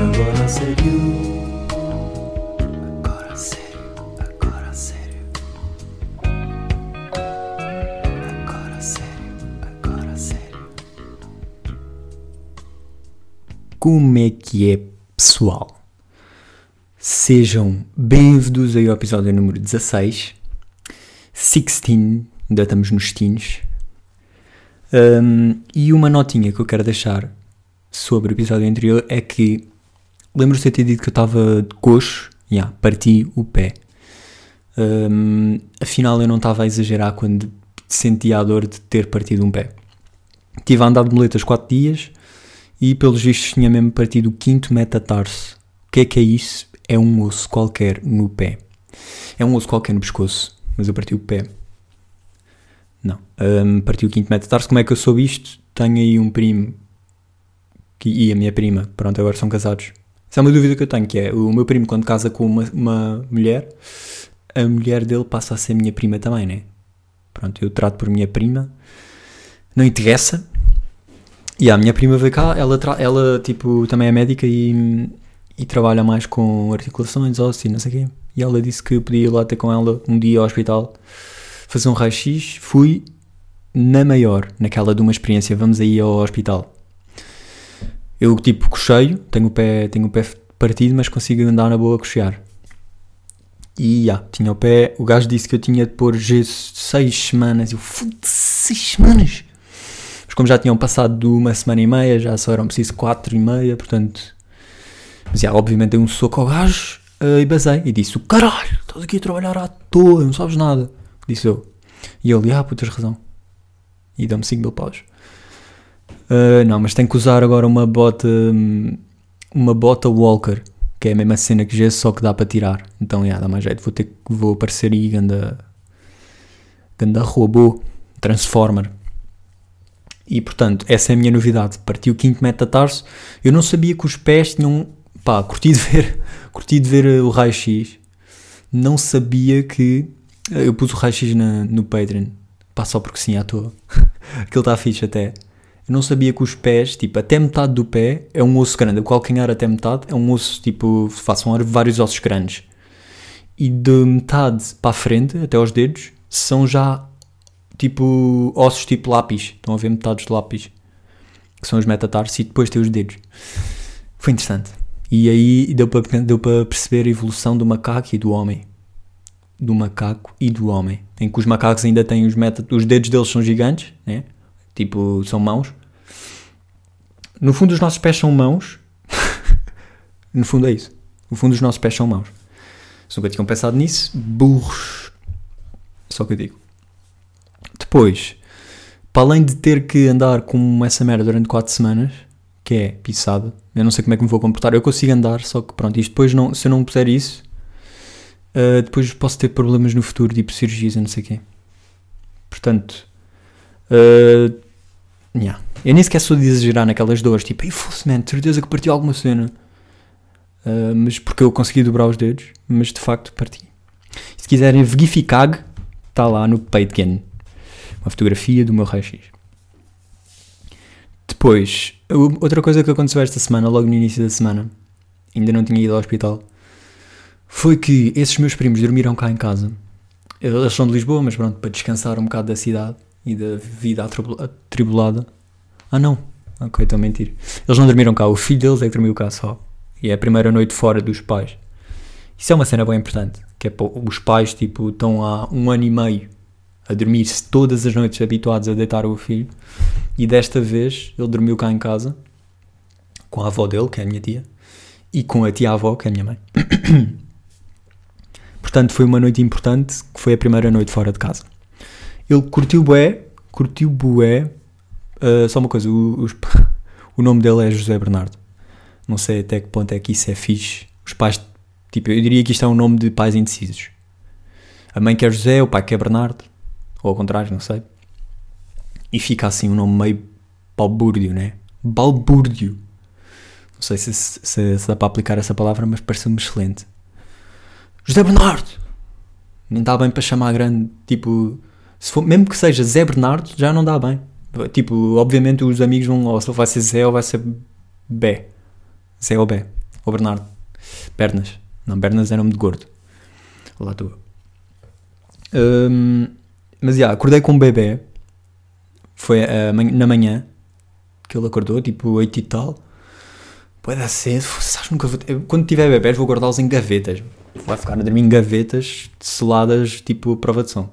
Agora sério. Agora sério. Agora sério. Agora sério. Agora sério. Como é que é, pessoal? Sejam bem-vindos aí ao episódio número 16. 16, ainda estamos nos teens. Um, e uma notinha que eu quero deixar sobre o episódio anterior é que lembro-se de ter dito que eu estava de coxo, yeah, parti o pé. Um, afinal, eu não estava a exagerar quando sentia a dor de ter partido um pé. Tive a andar de muletas 4 dias e, pelos vistos, tinha mesmo partido o quinto metatarso. O que é que é isso? É um osso qualquer no pé. É um osso qualquer no pescoço, mas eu parti o pé. Não. Um, parti o quinto metatarso. Como é que eu soube isto? Tenho aí um primo que, e a minha prima. Pronto, agora são casados. Essa é uma dúvida que eu tenho, que é o meu primo quando casa com uma, uma mulher, a mulher dele passa a ser minha prima também, né? Pronto, eu trato por minha prima. Não interessa. E a minha prima veio cá, ela, ela tipo, também é médica e, e trabalha mais com articulações, ossos e não sei o quê. E ela disse que eu podia ir lá ter com ela um dia ao hospital fazer um raio-x, fui na maior, naquela de uma experiência, vamos aí ao hospital. Eu, tipo, cocheio, tenho o pé, tenho o pé partido, mas consigo andar na boa a cochear. E, já, tinha o pé, o gajo disse que eu tinha de pôr gesso seis semanas, eu, foda seis semanas! Mas como já tinham passado de uma semana e meia, já só eram preciso quatro e meia, portanto... Mas, já, obviamente dei um soco ao gajo uh, e basei, e disse, caralho, estás aqui a trabalhar à toa, não sabes nada disse eu. E ele, ah, puto, tens razão. E deu-me 5 mil paus. Uh, não, mas tenho que usar agora uma bota, uma bota Walker, que é a mesma cena que gesso, só que dá para tirar. Então, yeah, dá mais jeito. Vou ter vou aparecer aí, ganda, ganda robô, Transformer. E portanto, essa é a minha novidade. Parti o quinto metatarso. Eu não sabia que os pés tinham. Pá, curti de ver, curti de ver o raio-x. Não sabia que eu pus o raio-x no Patreon. Pá, só porque sim, à toa. Aquilo está fixe até. Eu não sabia que os pés, tipo, até metade do pé é um osso grande. O calcanhar até metade é um osso, tipo, façam vários ossos grandes. E de metade para a frente, até aos dedos, são já, tipo, ossos tipo lápis. Estão a ver metades de lápis. Que são os metatarsos e depois tem os dedos. Foi interessante. E aí deu para, deu para perceber a evolução do macaco e do homem do macaco e do homem, em que os macacos ainda têm os os dedos deles são gigantes, né? tipo, são mãos. No fundo, os nossos pés são mãos. no fundo, é isso. No fundo, os nossos pés são mãos. Se nunca tinham pensado nisso, burros. Só que eu digo. Depois, para além de ter que andar com essa merda durante 4 semanas, que é pisado, eu não sei como é que me vou comportar. Eu consigo andar, só que pronto, isto depois, não, se eu não puser isso, Uh, depois posso ter problemas no futuro, tipo cirurgias e não sei o quê. Portanto, uh, yeah. eu nem sequer sou de exagerar naquelas dores, tipo, ei, fosse man, certeza que parti alguma cena. Uh, mas porque eu consegui dobrar os dedos, mas de facto parti. Se quiserem verificar, está lá no Patreon. Uma fotografia do meu raio-x. Depois, outra coisa que aconteceu esta semana, logo no início da semana, ainda não tinha ido ao hospital, foi que esses meus primos dormiram cá em casa. Eles são de Lisboa, mas pronto, para descansar um bocado da cidade e da vida atribulada. Ah, não. Ok, estou a mentir. Eles não dormiram cá, o filho deles é que dormiu cá só. E é a primeira noite fora dos pais. Isso é uma cena bem importante. Que é os pais, tipo, estão há um ano e meio a dormir-se todas as noites habituados a deitar o filho. E desta vez ele dormiu cá em casa com a avó dele, que é a minha tia, e com a tia-avó, que é a minha mãe. Portanto, foi uma noite importante, que foi a primeira noite fora de casa. Ele curtiu bué, curtiu bué. Uh, só uma coisa, o, o nome dele é José Bernardo. Não sei até que ponto é que isso é fixe. Os pais, tipo, eu diria que isto é um nome de pais indecisos. A mãe quer José, o pai quer Bernardo. Ou ao contrário, não sei. E fica assim um nome meio balbúrdio, né? Balbúrdio. Não sei se, se, se dá para aplicar essa palavra, mas parece-me excelente. José Bernardo! Nem dá bem para chamar grande, tipo, se for, mesmo que seja Zé Bernardo, já não dá bem. Tipo, obviamente os amigos vão, ou vai ser Zé ou vai ser Bé. Zé ou Bé. Ou Bernardo. Bernas. Não, Bernas é nome de gordo. Lá estou. Um, mas, já, yeah, acordei com um bebê. Foi uh, na manhã que ele acordou, tipo 8 e tal. Pode ser, sabes, nunca vou, quando tiver bebés vou guardá-los em gavetas. Vai ficar a dormir em gavetas seladas, tipo prova de som.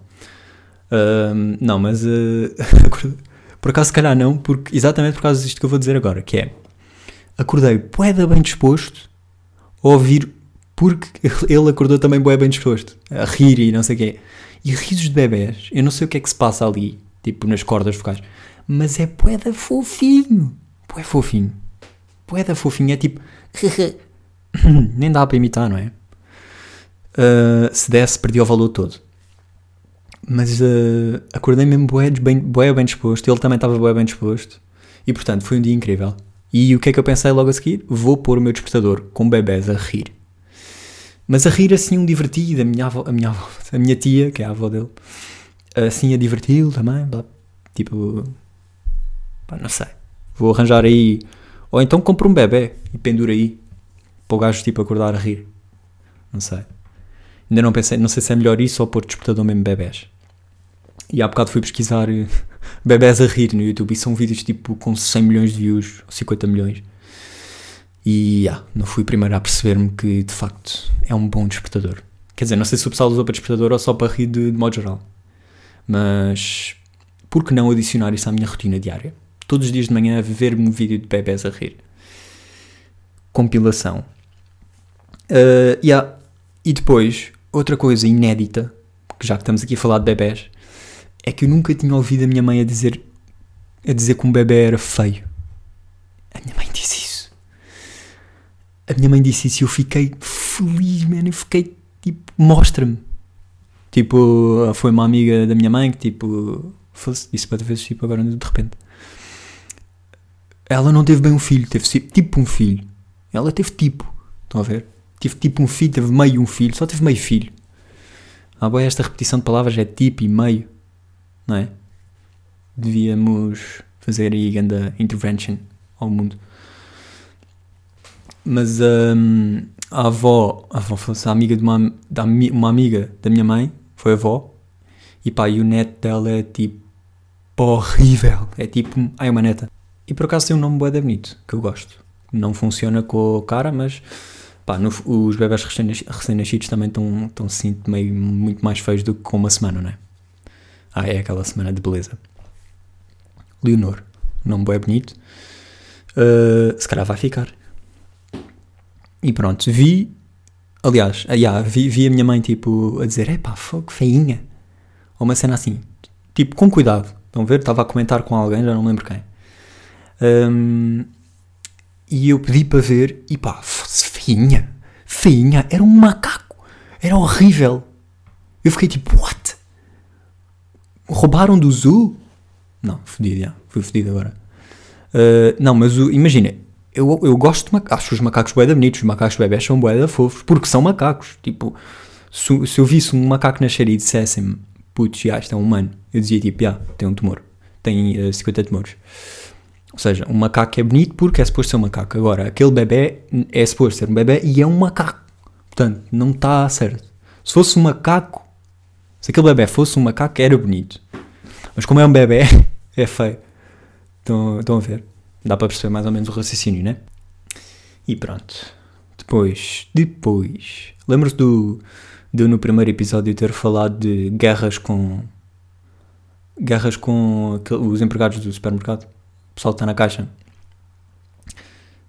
Não, mas uh, por acaso se calhar não, porque, exatamente por causa disto que eu vou dizer agora, que é acordei poeda bem disposto a ouvir porque ele acordou também bué bem disposto, a rir e não sei o quê. E risos de bebés, eu não sei o que é que se passa ali, tipo nas cordas vocais, mas é poeda fofinho, bué fofinho, poeda fofinho, é tipo, nem dá para imitar, não é? Uh, se desse, perdia o valor todo. Mas uh, acordei mesmo bué bem, bué bem disposto, ele também estava bué bem disposto, e portanto foi um dia incrível. E o que é que eu pensei logo a seguir? Vou pôr o meu despertador com bebés a rir. Mas a rir assim um divertido, a minha, avó, a minha, avó, a minha tia, que é a avó dele, assim a diverti-lo também, blá, tipo, pá, não sei, vou arranjar aí, ou então compro um bebê e penduro aí, para o gajo tipo acordar a rir, não sei. Ainda não pensei, não sei se é melhor isso ou pôr despertador mesmo bebés. E há bocado fui pesquisar eh, bebés a rir no YouTube e são vídeos tipo com 100 milhões de views, ou 50 milhões. E yeah, não fui primeiro a perceber-me que de facto é um bom despertador. Quer dizer, não sei se o pessoal usou para despertador ou só para rir de, de modo geral. Mas por que não adicionar isso à minha rotina diária? Todos os dias de manhã ver-me um vídeo de bebés a rir. Compilação. Uh, yeah. E depois, outra coisa inédita, que já que estamos aqui a falar de bebés, é que eu nunca tinha ouvido a minha mãe a dizer, a dizer que um bebê era feio. A minha mãe disse isso. A minha mãe disse isso e eu fiquei feliz, mano. Eu fiquei tipo, mostra-me. Tipo, foi uma amiga da minha mãe que tipo, disse para vezes, tipo, agora de repente. Ela não teve bem um filho, teve tipo um filho. Ela teve tipo, estão a ver? Tive tipo um filho, teve meio um filho, só teve meio filho. Ah, boa, esta repetição de palavras é tipo e meio não é? Devíamos fazer aí grande intervention ao mundo. Mas um, a avó, a avó a amiga de uma, da, uma amiga da minha mãe, foi a avó, e pá, e o neto dela é tipo horrível. É tipo, ai, uma neta. E por acaso tem um nome bué bonito, que eu gosto. Não funciona com a cara, mas pá, no, os bebés recém-nascidos também estão, estão assim, meio, muito mais feios do que com uma semana, não é? Ah, é aquela semana de beleza. Leonor. Nome bem bonito. Uh, se calhar vai ficar. E pronto, vi. Aliás, uh, yeah, vi, vi a minha mãe tipo a dizer: Epá, fogo, feinha. Ou uma cena assim. Tipo, com cuidado. Estão a ver? Estava a comentar com alguém, já não lembro quem. Um, e eu pedi para ver e pá, feinha. Feinha. Era um macaco. Era horrível. Eu fiquei tipo, what? Roubaram do zoo? Não, fodido, já. Fui fodido agora. Uh, não, mas imagina, eu, eu gosto de macacos. Acho os macacos boeda bonitos. Os macacos bebés são boeda fofos. Porque são macacos. Tipo, se, se eu visse um macaco nascer e dissessem putz, já, isto é um humano. Eu dizia tipo, já, tem um tumor. Tem uh, 50 tumores. Ou seja, um macaco é bonito porque é suposto ser um macaco. Agora, aquele bebê é suposto ser um bebê e é um macaco. Portanto, não está certo. Se fosse um macaco, se aquele bebê fosse um macaco, era bonito. Mas como é um bebê, é feio. Estão, estão a ver? Dá para perceber mais ou menos o raciocínio, né? E pronto. Depois, depois. Lembro-se do, do no primeiro episódio ter falado de guerras com. Guerras com os empregados do supermercado. O pessoal está na caixa.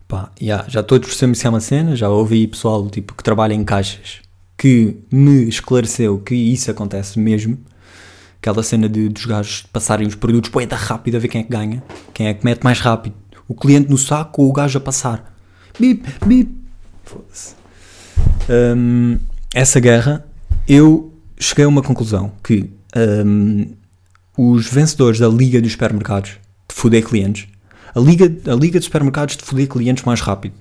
Pá, yeah, já todos percebemos que é uma cena, já ouvi pessoal tipo, que trabalha em caixas que me esclareceu que isso acontece mesmo. Aquela cena de, dos gajos passarem os produtos poeta rápido a ver quem é que ganha, quem é que mete mais rápido. O cliente no saco ou o gajo a passar. Bip, bip. Foda-se. Um, essa guerra, eu cheguei a uma conclusão que um, os vencedores da Liga dos Supermercados de foder clientes, a Liga, a Liga dos Supermercados de foder clientes mais rápido,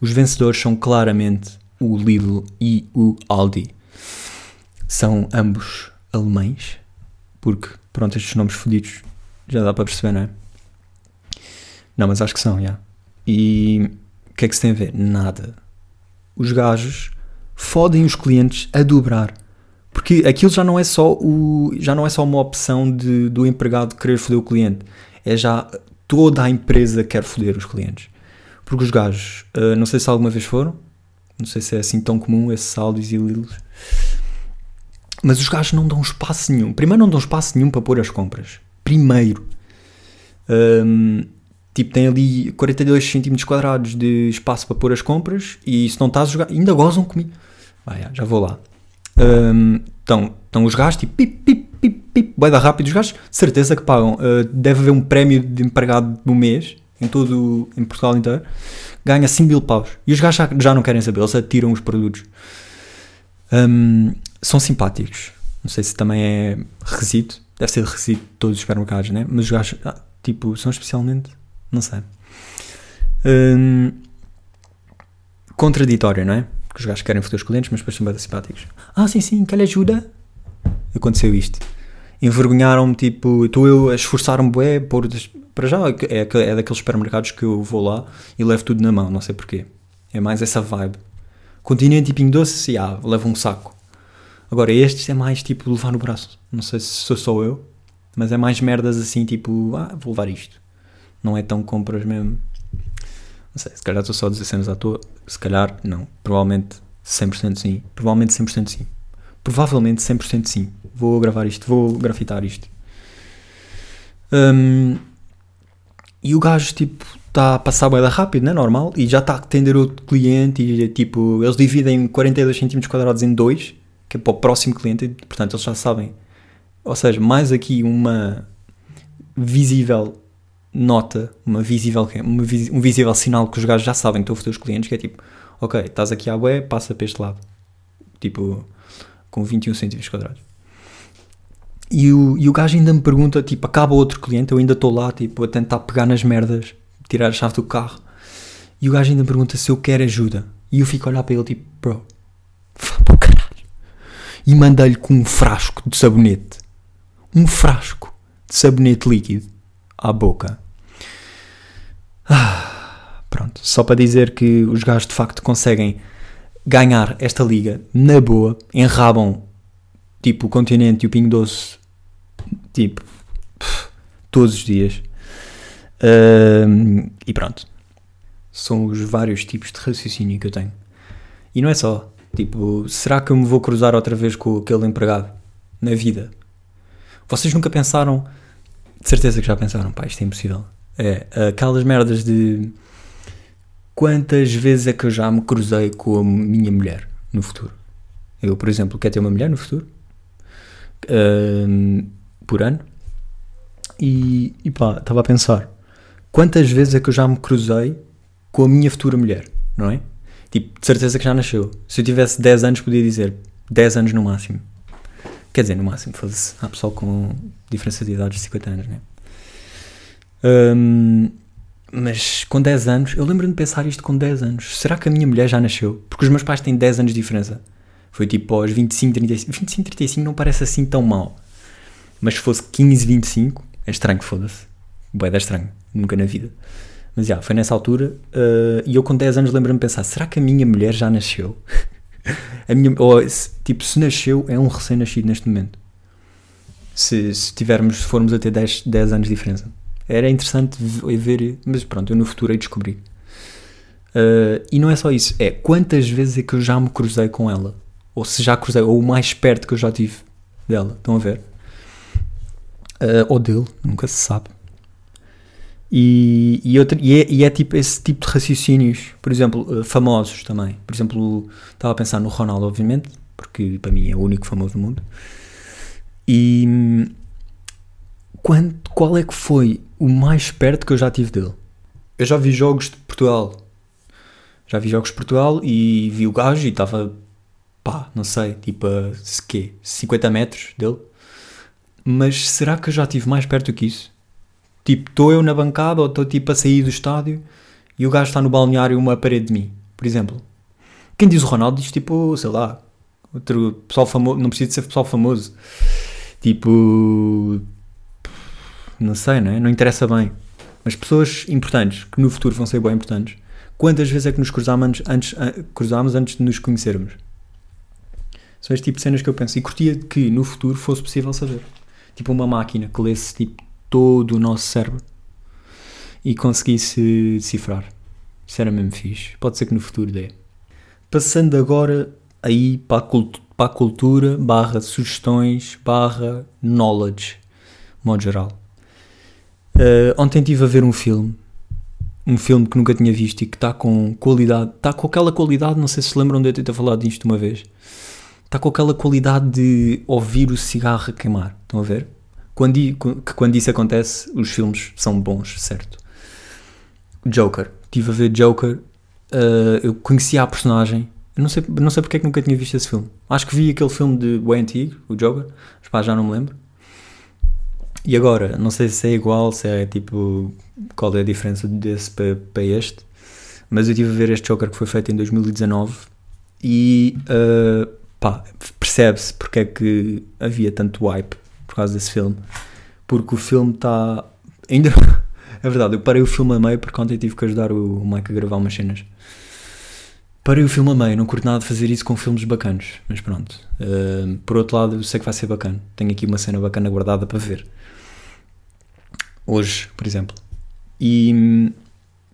os vencedores são claramente o Lidl e o Aldi. São ambos alemães, porque, pronto, estes nomes fodidos já dá para perceber, não é? Não, mas acho que são, já. E o que é que se tem a ver? Nada. os gajos fodem os clientes a dobrar. Porque aquilo já não é só, o, já não é só uma opção de, do empregado querer foder o cliente. É já toda a empresa quer foder os clientes. Porque os gajos, uh, não sei se alguma vez foram, não sei se é assim tão comum esses áudios e lilos, mas os gajos não dão espaço nenhum. Primeiro, não dão espaço nenhum para pôr as compras. Primeiro. Um, tipo, tem ali 42 cm quadrados de espaço para pôr as compras e se não estás a jogar, ainda gozam comigo. Vai, já vou lá. Um, então, estão os gajos, tipo, pip, pip, pip, pip, vai dar rápido os gajos, certeza que pagam. Uh, deve haver um prémio de empregado do mês, em todo, em Portugal inteiro, ganha 5 mil paus. E os gajos já, já não querem saber, eles atiram os produtos. Um, são simpáticos. Não sei se também é resíduo, deve ser resíduo de todos os supermercados, né? Mas os gajos, ah, tipo, são especialmente, não sei. Um, contraditório, não é? Porque os gajos querem foder os clientes, mas depois são bem simpáticos. Ah, sim, sim, que lhe ajuda? Aconteceu isto. Envergonharam-me, tipo, estou eu a esforçar-me bué, por, para já é, é daqueles supermercados que eu vou lá e levo tudo na mão, não sei porquê. É mais essa vibe. Continente e Pingo Doce, ah, levo um saco. Agora, estes é mais tipo levar no braço. Não sei se sou só eu, mas é mais merdas assim, tipo, ah, vou levar isto. Não é tão compras mesmo. Não sei, se calhar estou só a dizer cenas à toa. Se calhar, não. Provavelmente 100% sim. Provavelmente 100% sim. Provavelmente 100% sim. Vou gravar isto, vou grafitar isto. Um, e o gajo, tipo, está a passar boeda rápido, não é normal? E já está a atender outro cliente e, tipo, eles dividem 42 cm quadrados em dois, que é para o próximo cliente, e, portanto, eles já sabem. Ou seja, mais aqui uma visível nota, uma visível, uma vis, um visível sinal que os gajos já sabem que estão a fazer os clientes, que é tipo, ok, estás aqui à bué, passa para este lado. Tipo, com 21 centímetros quadrados. E o, e o gajo ainda me pergunta, tipo, acaba outro cliente, eu ainda estou lá, tipo, a tentar pegar nas merdas, tirar a chave do carro. E o gajo ainda me pergunta se eu quero ajuda. E eu fico a olhar para ele, tipo, bro, para o caralho. E mandei-lhe com um frasco de sabonete. Um frasco de sabonete líquido à boca. Ah, pronto, só para dizer que os gajos de facto conseguem ganhar esta liga na boa, enrabam tipo o continente e o Pingo Doce, tipo, todos os dias. Uh, e pronto. São os vários tipos de raciocínio que eu tenho. E não é só. Tipo, será que eu me vou cruzar outra vez com aquele empregado na vida? Vocês nunca pensaram de certeza que já pensaram, pá, isto é impossível. É, aquelas merdas de quantas vezes é que eu já me cruzei com a minha mulher no futuro? Eu, por exemplo, quero ter uma mulher no futuro uh, por ano e, e pá, estava a pensar quantas vezes é que eu já me cruzei com a minha futura mulher, não é? Tipo, de certeza que já nasceu. Se eu tivesse 10 anos, podia dizer 10 anos no máximo. Quer dizer, no máximo, foda-se. Há pessoal com diferença de idades de 50 anos, né? Um, mas com 10 anos, eu lembro-me de pensar isto com 10 anos. Será que a minha mulher já nasceu? Porque os meus pais têm 10 anos de diferença. Foi tipo aos 25, 35. 25, 35 não parece assim tão mal. Mas se fosse 15, 25, é estranho, foda-se. Boé, é estranho. Nunca na vida. Mas já, foi nessa altura. Uh, e eu com 10 anos lembro-me de pensar: será que a minha mulher já nasceu? a minha, ou, tipo, se nasceu, é um recém-nascido neste momento. Se, se tivermos, se formos a ter 10, 10 anos de diferença. Era interessante ver, mas pronto, eu no futuro hei descobrir. Uh, e não é só isso, é quantas vezes é que eu já me cruzei com ela, ou se já cruzei, ou o mais perto que eu já tive dela, estão a ver? Uh, ou dele, nunca se sabe. E, e, outra, e, é, e, é, tipo esse tipo de raciocínios, por exemplo, uh, famosos também. Por exemplo, estava a pensar no Ronaldo, obviamente, porque para mim é o único famoso do mundo. E quando, qual é que foi o mais perto que eu já tive dele? Eu já vi jogos de Portugal. Já vi jogos de Portugal e vi o gajo e estava, pá, não sei, tipo a quê, 50 metros dele. Mas será que eu já tive mais perto do que isso? Tipo, estou eu na bancada ou estou tipo a sair do estádio e o gajo está no balneário uma parede de mim, por exemplo. Quem diz o Ronaldo diz tipo, sei lá, outro pessoal famoso, não precisa de ser pessoal famoso. Tipo, não sei, não é? Não interessa bem. Mas pessoas importantes, que no futuro vão ser bem importantes, Quantas vezes é que nos cruzámos antes, cruzámos antes de nos conhecermos? São este tipo de cenas que eu penso. E curtia que no futuro fosse possível saber. Tipo uma máquina que lesse tipo, todo o nosso cérebro e conseguisse decifrar. Isso era mesmo fixe. Pode ser que no futuro dê. Passando agora aí para a, cult para a cultura, barra sugestões, barra knowledge, modo geral. Uh, ontem estive a ver um filme, um filme que nunca tinha visto e que está com qualidade, está com aquela qualidade, não sei se lembram de eu ter falado disto uma vez, está com aquela qualidade de ouvir o cigarro queimar, estão a ver? Quando, que quando isso acontece, os filmes são bons, certo? Joker, estive a ver Joker, uh, eu conhecia a personagem, eu não sei, não sei porque é que nunca tinha visto esse filme. Acho que vi aquele filme de bem antigo, o Joker, mas pá, já não me lembro. E agora, não sei se é igual, se é tipo. Qual é a diferença desse para, para este, mas eu estive a ver este Joker que foi feito em 2019 e. Uh, pá, percebe-se porque é que havia tanto hype causa desse filme. Porque o filme está. Ainda. é verdade, eu parei o filme a meio porque ontem tive que ajudar o Mike a gravar umas cenas. Parei o filme a meio, não curto nada de fazer isso com filmes bacanos, mas pronto. Uh, por outro lado, eu sei que vai ser bacana. Tenho aqui uma cena bacana guardada para ver. Hoje, por exemplo. E hum,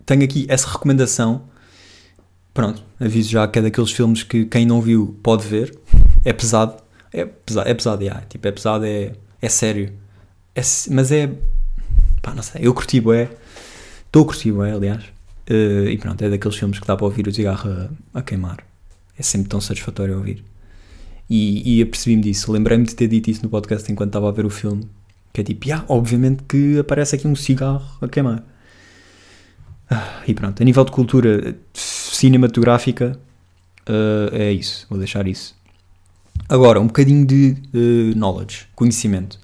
tenho aqui essa recomendação. Pronto, aviso já que é daqueles filmes que quem não viu pode ver. É pesado. É pesado, é pesado, yeah. tipo, é pesado, é, é sério. É, mas é. Pá, não sei, eu curti, é. Estou a curtir, é, aliás. Uh, e pronto, é daqueles filmes que dá para ouvir o cigarro a, a queimar. É sempre tão satisfatório ouvir. E, e apercebi-me disso. Lembrei-me de ter dito isso no podcast enquanto estava a ver o filme. Que é tipo, yeah, obviamente que aparece aqui um cigarro a queimar. Ah, e pronto, a nível de cultura cinematográfica, uh, é isso. Vou deixar isso. Agora, um bocadinho de uh, knowledge, conhecimento.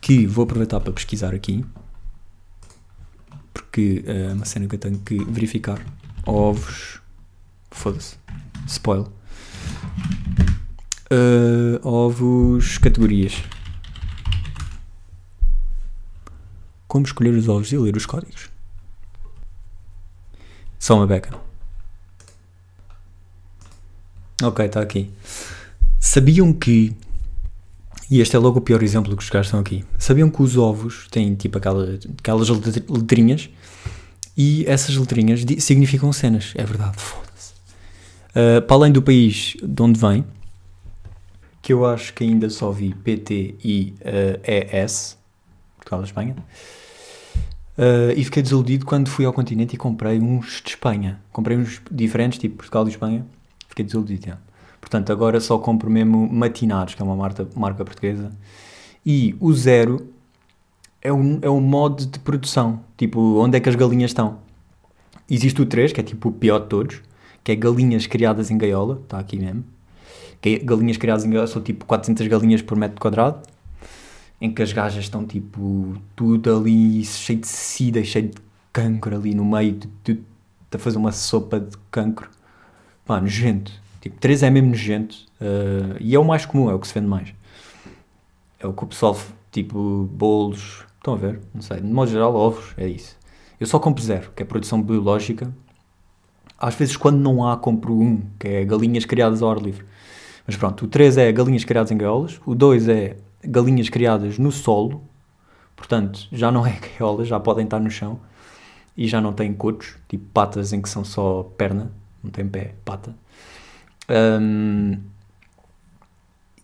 Que vou aproveitar para pesquisar aqui porque é uma cena que eu tenho que verificar. Ovos. Foda-se. Spoil. Uh, ovos. Categorias. Como escolher os ovos e ler os códigos. Só uma beca. Ok, está aqui. Sabiam que e este é logo o pior exemplo que os gajos estão aqui. Sabiam que os ovos têm tipo aquela, aquelas letrinhas e essas letrinhas significam cenas. É verdade, foda-se. Uh, para além do país de onde vem, que eu acho que ainda só vi PT e uh, ES, Portugal e Espanha, uh, e fiquei desiludido quando fui ao continente e comprei uns de Espanha. Comprei uns diferentes, tipo Portugal e Espanha. Fiquei desiludido, já. Portanto, agora só compro mesmo Matinados, que é uma marca, marca portuguesa. E o zero é um, é um modo de produção. Tipo, onde é que as galinhas estão? Existe o 3, que é tipo o pior de todos, que é galinhas criadas em gaiola, está aqui mesmo. Que é galinhas criadas em gaiola são tipo 400 galinhas por metro quadrado, em que as gajas estão tipo tudo ali cheio de sida, cheio de cancro ali no meio, de, de, de fazer uma sopa de cancro. Pá, nojento. Tipo, 3 é mesmo nojento uh, e é o mais comum, é o que se vende mais. É o que o pessoal, tipo, bolos, estão a ver? Não sei, de modo geral, ovos, é isso. Eu só compro zero, que é produção biológica. Às vezes, quando não há, compro um, que é galinhas criadas ao ar livre. Mas pronto, o 3 é galinhas criadas em gaiolas, o 2 é galinhas criadas no solo, portanto, já não é gaiolas, já podem estar no chão e já não têm cotos, tipo patas em que são só perna, não tem pé, pata. Um,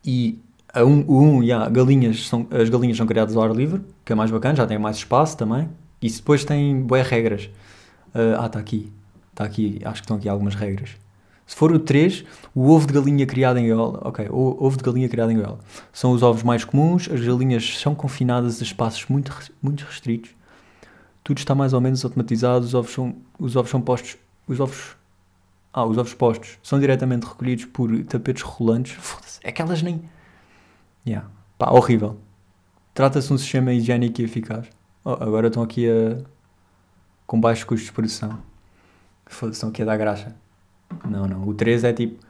e a um, o um, yeah, galinhas são, as galinhas são criadas ao ar livre, que é mais bacana, já tem mais espaço também. E depois tem boas regras. Uh, ah, está aqui. Está aqui, acho que estão aqui algumas regras. Se for o 3, o ovo de galinha criado em gaiola. Ok, o ovo de galinha criado em gaiola. São os ovos mais comuns, as galinhas são confinadas a espaços muito, muito restritos. Tudo está mais ou menos automatizado, os ovos são, os ovos são postos. Os ovos ah, os ovos postos são diretamente recolhidos por tapetes rolantes. Foda-se, é que elas nem. Yeah. Pá, horrível. Trata-se de um sistema higiênico e eficaz. Oh, agora estão aqui a. com baixos custos de produção. Foda-se, estão aqui a dar graxa. Não, não. O 3 é tipo.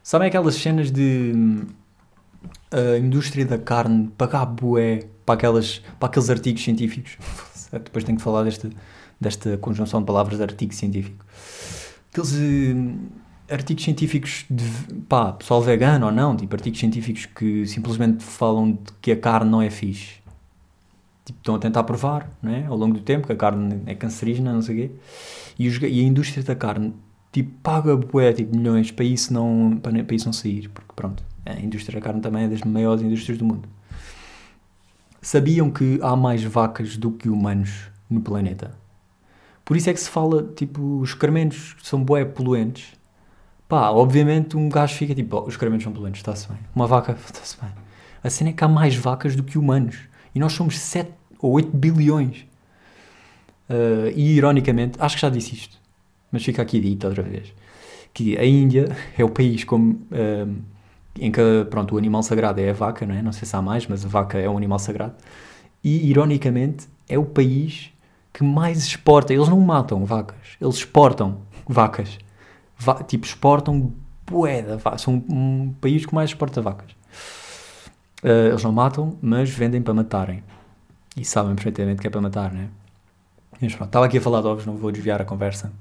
Sabem aquelas cenas de. a indústria da carne pagar bué para, aquelas, para aqueles artigos científicos? Depois tenho que falar desta conjunção de palavras de artigo científico. Aqueles uh, artigos científicos de, pá, pessoal vegano ou não, tipo artigos científicos que simplesmente falam de que a carne não é fixe. Tipo, estão a tentar provar, não é? Ao longo do tempo, que a carne é cancerígena, não sei o quê. E, os, e a indústria da carne, tipo, paga bué, tipo, milhões para isso não, para, para isso não sair. Porque, pronto, a indústria da carne também é das maiores indústrias do mundo. Sabiam que há mais vacas do que humanos no planeta? Por isso é que se fala, tipo, os excrementos são bué poluentes. Pá, obviamente um gajo fica tipo, oh, os excrementos são poluentes, está-se bem. Uma vaca, está-se bem. A cena é que há mais vacas do que humanos. E nós somos 7 ou 8 bilhões. Uh, e ironicamente, acho que já disse isto, mas fica aqui dito outra vez, que a Índia é o país como, uh, em que pronto, o animal sagrado é a vaca, não é? Não sei se há mais, mas a vaca é um animal sagrado. E ironicamente é o país que mais exporta. Eles não matam vacas, eles exportam vacas. Va tipo, exportam boeda. São um país que mais exporta vacas. Uh, eles não matam, mas vendem para matarem. E sabem perfeitamente que é para matar, né? Mas pronto, estava aqui a falar de ovos, não vou desviar a conversa.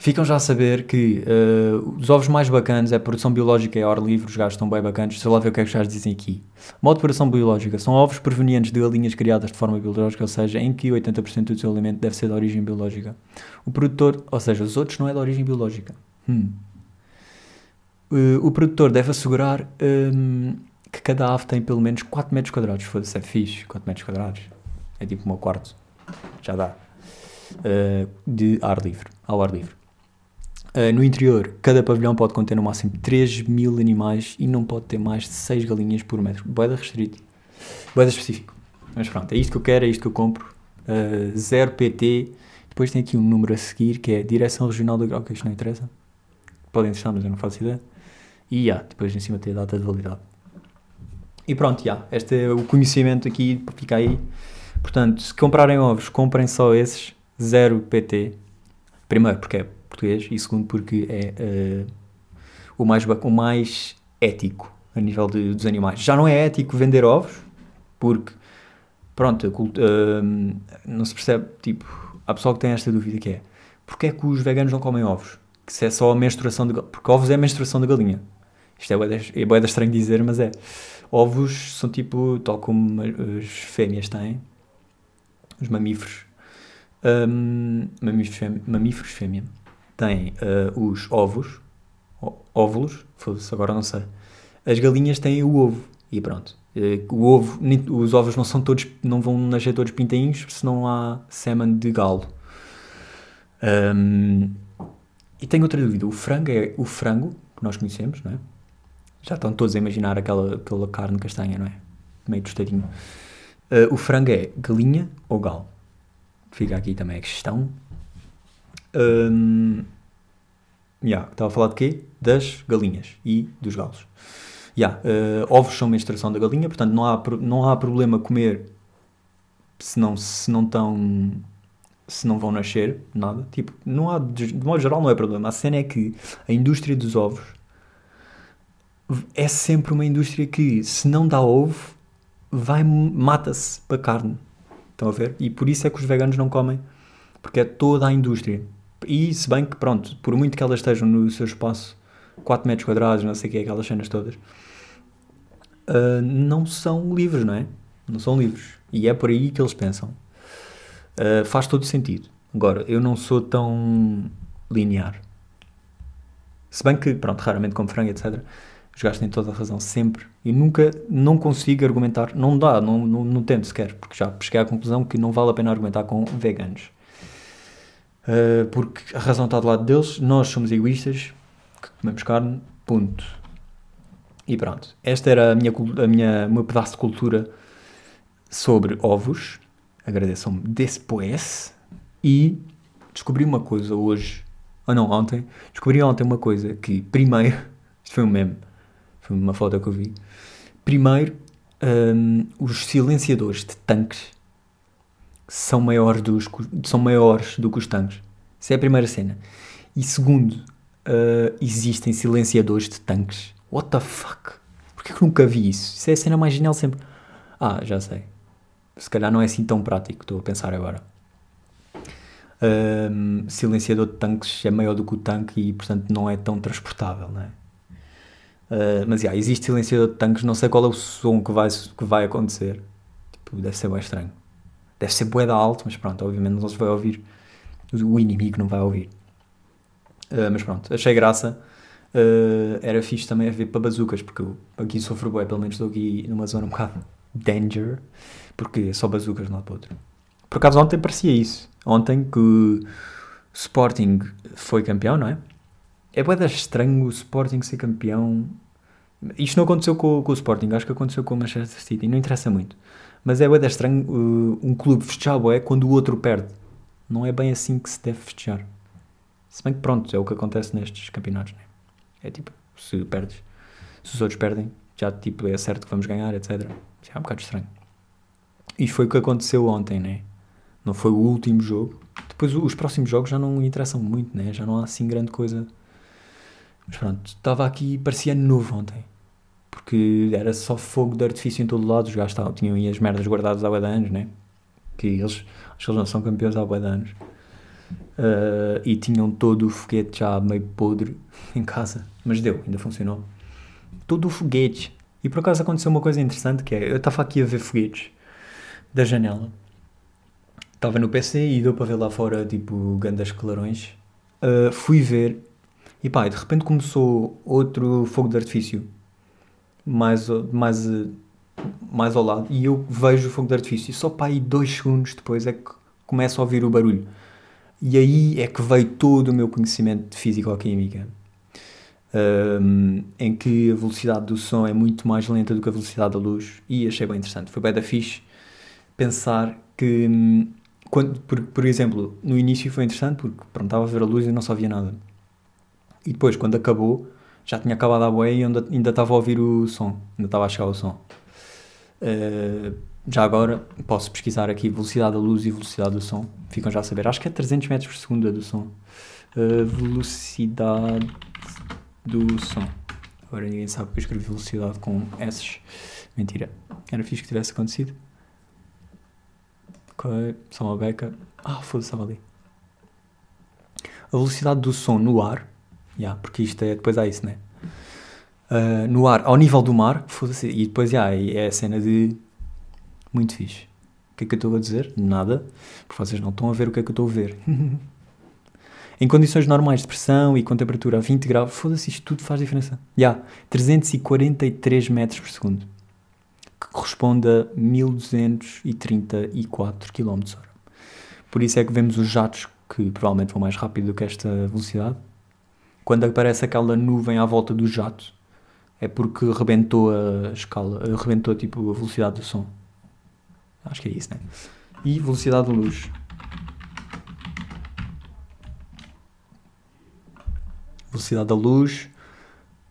Ficam já a saber que uh, os ovos mais bacanas a produção biológica é ar livre, os gajos estão bem bacanas. Deixa lá ver o que é que os gajos dizem aqui. Modo de produção biológica são ovos provenientes de galinhas criadas de forma biológica, ou seja, em que 80% do seu alimento deve ser de origem biológica. O produtor, ou seja, os outros não é de origem biológica. Hum. Uh, o produtor deve assegurar um, que cada ave tem pelo menos 4 metros quadrados. Foda-se, é fixe, 4 metros quadrados. É tipo o meu quarto. Já dá. Uh, de ar livre, ao ar livre. Uh, no interior, cada pavilhão pode conter no máximo 3 mil animais e não pode ter mais de 6 galinhas por metro. Boeda restrito. Boeda específico. Mas pronto, é isto que eu quero, é isto que eu compro. Uh, zero PT. Depois tem aqui um número a seguir que é Direção Regional do... Ok, isto não interessa. Podem testar, mas eu não faço ideia. E yeah, depois em cima tem a data de validade. E pronto, já. Este é o conhecimento aqui, fica aí. Portanto, se comprarem ovos, comprem só esses, zero PT. Primeiro, porque é português, e segundo, porque é uh, o, mais, o mais ético a nível de, dos animais. Já não é ético vender ovos, porque, pronto, uh, não se percebe, tipo, há pessoal que tem esta dúvida que é, porque é que os veganos não comem ovos? Que se é só a menstruação de porque ovos é a menstruação da galinha. Isto é bem é estranho dizer, mas é. Ovos são tipo, tal como as fêmeas têm, os mamíferos, um, mamíferos, fêmea, mamíferos fêmea, têm uh, os ovos, óvulos, agora não sei. As galinhas têm o ovo, e pronto. Uh, o ovo, os ovos não são todos, não vão nascer todos pintainhos, se não há sêmen de galo. Um, e tenho outra dúvida, o frango é o frango que nós conhecemos, não é? Já estão todos a imaginar aquela, aquela carne castanha, não é? Meio tostadinho. Uh, o frango é galinha ou galo? Fica aqui também a questão. Um, yeah, estava a falar de quê? Das galinhas e dos galos. Yeah, uh, ovos são menstruação da galinha, portanto não há, não há problema comer se não, se não estão se não vão nascer, nada. Tipo, não há, de modo geral não é problema. A cena é que a indústria dos ovos é sempre uma indústria que, se não dá ovo, vai mata-se para carne. Estão a ver? E por isso é que os veganos não comem, porque é toda a indústria. E se bem que, pronto, por muito que elas estejam no seu espaço, 4 metros quadrados, não sei o que, aquelas cenas todas, uh, não são livres, não é? Não são livres. E é por aí que eles pensam. Uh, faz todo sentido. Agora, eu não sou tão linear. Se bem que, pronto, raramente como frango, etc. Os gajos têm toda a razão, sempre. E nunca, não consigo argumentar, não dá, não, não, não tento sequer, porque já cheguei à conclusão que não vale a pena argumentar com veganos. Uh, porque a razão está do lado deles, nós somos egoístas, que comemos carne, ponto. E pronto, esta era a minha, a minha, o meu pedaço de cultura sobre ovos. Agradeçam-me depois. E descobri uma coisa hoje, ou não, ontem, descobri ontem uma coisa que, primeiro, isto foi um meme, foi uma foto que eu vi. Primeiro, um, os silenciadores de tanques são maiores, dos, são maiores do que os tanques. Essa é a primeira cena. E segundo, uh, existem silenciadores de tanques. What the fuck? Porquê que nunca vi isso? Isso é a cena mais genial sempre. Ah, já sei. Se calhar não é assim tão prático, estou a pensar agora. silenciador de tanques é maior do que o tanque e, portanto, não é tão transportável, não é? Uh, mas, yeah, existe silenciador de tanques, não sei qual é o som que vai, que vai acontecer. Tipo, deve ser bem estranho. Deve ser bué alto, mas pronto, obviamente não se vai ouvir. O inimigo não vai ouvir. Uh, mas pronto, achei graça. Uh, era fixe também a ver para bazucas, porque eu aqui sofro bué, pelo menos estou aqui numa zona um bocado danger, porque é só bazucas de um lado para o outro. Por acaso ontem parecia isso. Ontem que Sporting foi campeão, não é? É bué estranho o Sporting ser campeão. Isto não aconteceu com, com, o Sporting, acho que aconteceu com o Manchester City, não interessa muito. Mas é bué estranho uh, um clube festejar bué quando o outro perde. Não é bem assim que se deve festejar. Se bem que pronto, é o que acontece nestes campeonatos, não é? Tipo, se perdes, se os outros perdem, já tipo é certo que vamos ganhar, etc. Já é um bocado estranho. E foi o que aconteceu ontem, né? Não foi o último jogo. Depois os próximos jogos já não interessam muito, né? Já não há assim grande coisa. Mas pronto, estava aqui, parecia novo ontem. Porque era só fogo de artifício em todo lado. Os gajos tavam, tinham aí as merdas guardadas há bué de anos, né? Que eles, acho que eles não são campeões há bué de anos. Uh, e tinham todo o foguete já meio podre em casa. Mas deu, ainda funcionou. Todo o foguete. E por acaso aconteceu uma coisa interessante que é, eu estava aqui a ver foguetes da janela Estava no PC e deu para ver lá fora, tipo, grandes clarões. Uh, fui ver e pá, de repente começou outro fogo de artifício mais, mais, mais ao lado e eu vejo o fogo de artifício. Só para aí dois segundos depois é que começo a ouvir o barulho. E aí é que veio todo o meu conhecimento de físico-química. Um, em que a velocidade do som é muito mais lenta do que a velocidade da luz e achei bem interessante. Foi bem da fixe pensar que quando, por, por exemplo, no início foi interessante porque pronto, estava a ver a luz e não só via nada. E depois, quando acabou, já tinha acabado a boia e ainda, ainda estava a ouvir o som, ainda estava a chegar o som. Uh, já agora posso pesquisar aqui velocidade da luz e velocidade do som, ficam já a saber. Acho que é 300 metros por segundo do som. Uh, velocidade do som. Agora ninguém sabe que eu escrevi velocidade com S. Mentira. Era fixe que tivesse acontecido. Ok, só uma beca. Ah, foda-se, estava ali. A velocidade do som no ar, yeah, porque isto é, depois há isso, né? Uh, no ar, ao nível do mar, e depois yeah, é a cena de. Muito fixe. O que é que eu estou a dizer? Nada, porque vocês não estão a ver o que é que eu estou a ver. em condições normais de pressão e com temperatura a 20 graus, foda-se, isto tudo faz diferença. Já, yeah, 343 metros por segundo que corresponde a 1234 km h Por isso é que vemos os jatos que provavelmente vão mais rápido do que esta velocidade. Quando aparece aquela nuvem à volta do jato, é porque rebentou a escala, rebentou tipo a velocidade do som. Acho que é isso, né? E velocidade da luz. Velocidade da luz.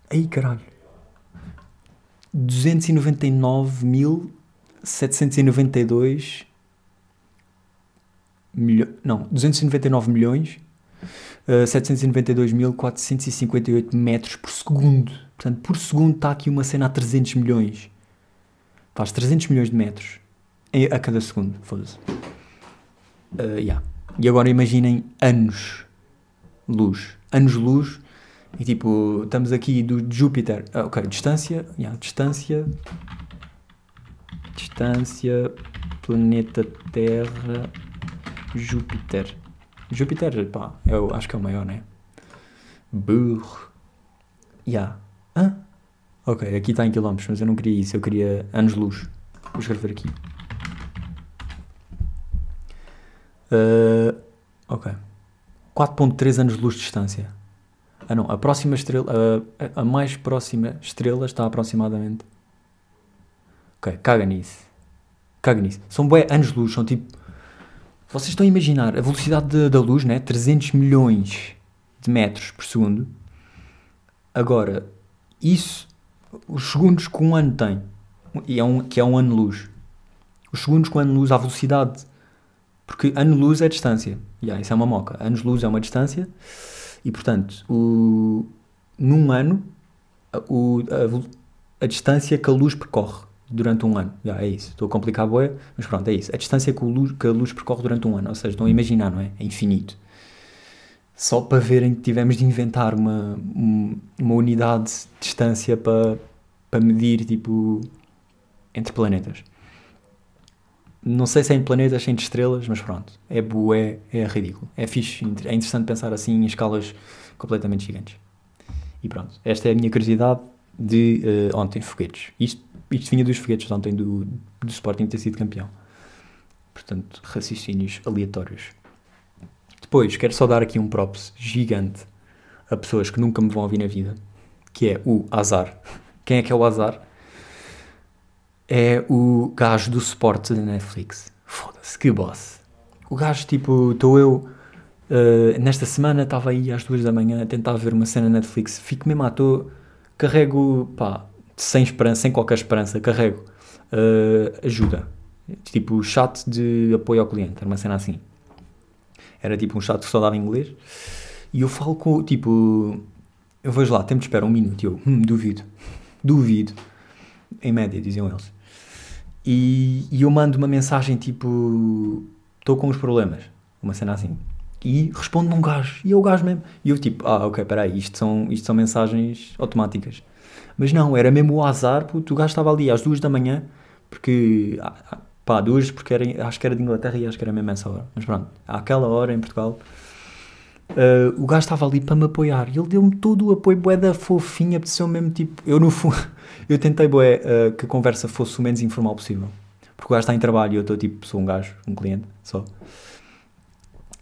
Aí caralho. 299.792 milhões. Não, 299 milhões. Uh, 792.458 metros por segundo. Portanto, por segundo está aqui uma cena a 300 milhões. Faz 300 milhões de metros a cada segundo. Foda-se. Uh, yeah. E agora imaginem anos luz. Anos luz e tipo, estamos aqui do Júpiter. Ah, ok, distância. Yeah, distância. Distância. Planeta Terra. Júpiter. Júpiter, pá, eu acho que é o maior, né? Burro. Yeah. Hã? Ok, aqui está em quilómetros, mas eu não queria isso, eu queria anos-luz. Vou escrever aqui. Uh, ok. 4.3 anos-luz de distância. Ah não, a próxima estrela, a, a mais próxima estrela está aproximadamente. Ok, caga nisso. Caga nisso. São bué anos-luz, são tipo. Vocês estão a imaginar a velocidade de, da luz, né? 300 milhões de metros por segundo. Agora, isso, os segundos que um ano tem, e é um, que é um ano-luz. Os segundos com ano-luz, a velocidade. Porque ano-luz é distância. Yeah, isso é uma moca. Anos-luz é uma distância. E, portanto, o, num ano, a, o, a, a, distância que a luz percorre durante um ano. Já, é isso. Estou a complicar a boia, mas pronto, é isso. A distância que, luz, que, a luz percorre durante um ano. Ou seja, estão a imaginar, não é? É infinito. Só para verem que tivemos de inventar uma, uma unidade de distância para, para medir, tipo, entre planetas. Não sei se é em planetas, se é entre estrelas, mas pronto. É bué, é ridículo. É fixe, é interessante pensar assim em escalas completamente gigantes. E pronto, esta é a minha curiosidade de uh, ontem, foguetes. Isto, isto vinha dos foguetes de ontem do, do Sporting ter sido campeão. Portanto, raciocínios aleatórios. Depois, quero só dar aqui um props gigante a pessoas que nunca me vão ouvir na vida, que é o Azar. Quem é que é o Azar? É o gajo do suporte da Netflix. Foda-se, que boss. O gajo, tipo, estou eu Uh, nesta semana estava aí às duas da manhã a tentar ver uma cena na Netflix, fico mesmo à toa, carrego, pá, sem esperança, sem qualquer esperança, carrego uh, ajuda. Tipo, chat de apoio ao cliente, era uma cena assim. Era tipo um chat que só dava em inglês. E eu falo com, tipo, eu vejo lá, tempo de espera um minuto. E eu, hum, duvido, duvido. Em média, diziam eles. E, e eu mando uma mensagem tipo, estou com uns problemas. Uma cena assim e responde-me um gajo, e é o gajo mesmo. E eu tipo, ah, ok, peraí, isto são, isto são mensagens automáticas. Mas não, era mesmo o azar, puto, o gajo estava ali às duas da manhã, porque, ah, ah, pá, duas, porque era, acho que era de Inglaterra e acho que era mesmo essa hora. Mas pronto, àquela hora em Portugal, uh, o gajo estava ali para me apoiar, e ele deu-me todo o apoio, bué da fofinha, apeteceu mesmo, tipo, eu no fundo, eu tentei, bué, uh, que a conversa fosse o menos informal possível. Porque o gajo está em trabalho e eu estou tipo, sou um gajo, um cliente, só.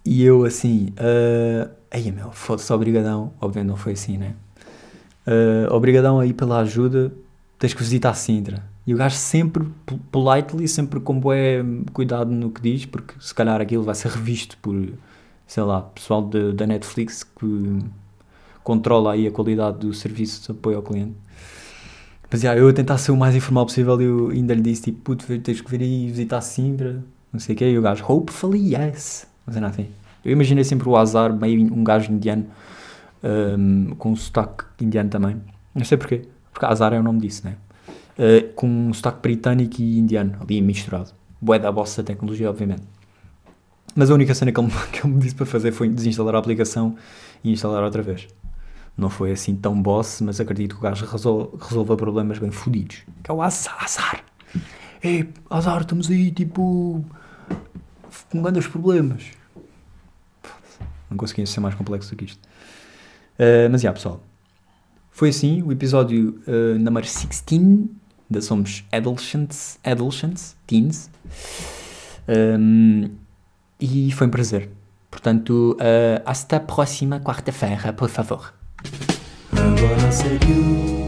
E eu assim, uh, aí meu, foda-se, obrigadão. Obviamente não foi assim, né? Uh, obrigadão aí pela ajuda, tens que visitar Sintra. E o gajo sempre, politely, sempre com bué cuidado no que diz, porque se calhar aquilo vai ser revisto por, sei lá, pessoal de, da Netflix que controla aí a qualidade do serviço de apoio ao cliente. Mas eu a tentar ser o mais informal possível, eu ainda lhe disse tipo, puto, tens que vir aí visitar Sintra, não sei o quê, e o gajo, hopefully yes. Mas é assim. Eu imaginei sempre o Azar, meio um gajo indiano, um, com um sotaque indiano também. Não sei porquê. Porque Azar é o nome disso, né? Uh, com um sotaque britânico e indiano, ali misturado. Boé da bossa da tecnologia, obviamente. Mas a única cena que ele, que ele me disse para fazer foi desinstalar a aplicação e instalar outra vez. Não foi assim tão boss, mas acredito que o gajo resolva, resolva problemas bem fodidos. Que é o azar. azar. Ei, azar, estamos aí, tipo, com grandes problemas. Não conseguia ser mais complexo do que isto. Uh, mas já, yeah, pessoal. Foi assim o episódio uh, número 16. Ainda somos adolescents, adolescents teens. Um, e foi um prazer. Portanto, uh, hasta a próxima quarta-feira, por favor. Agora.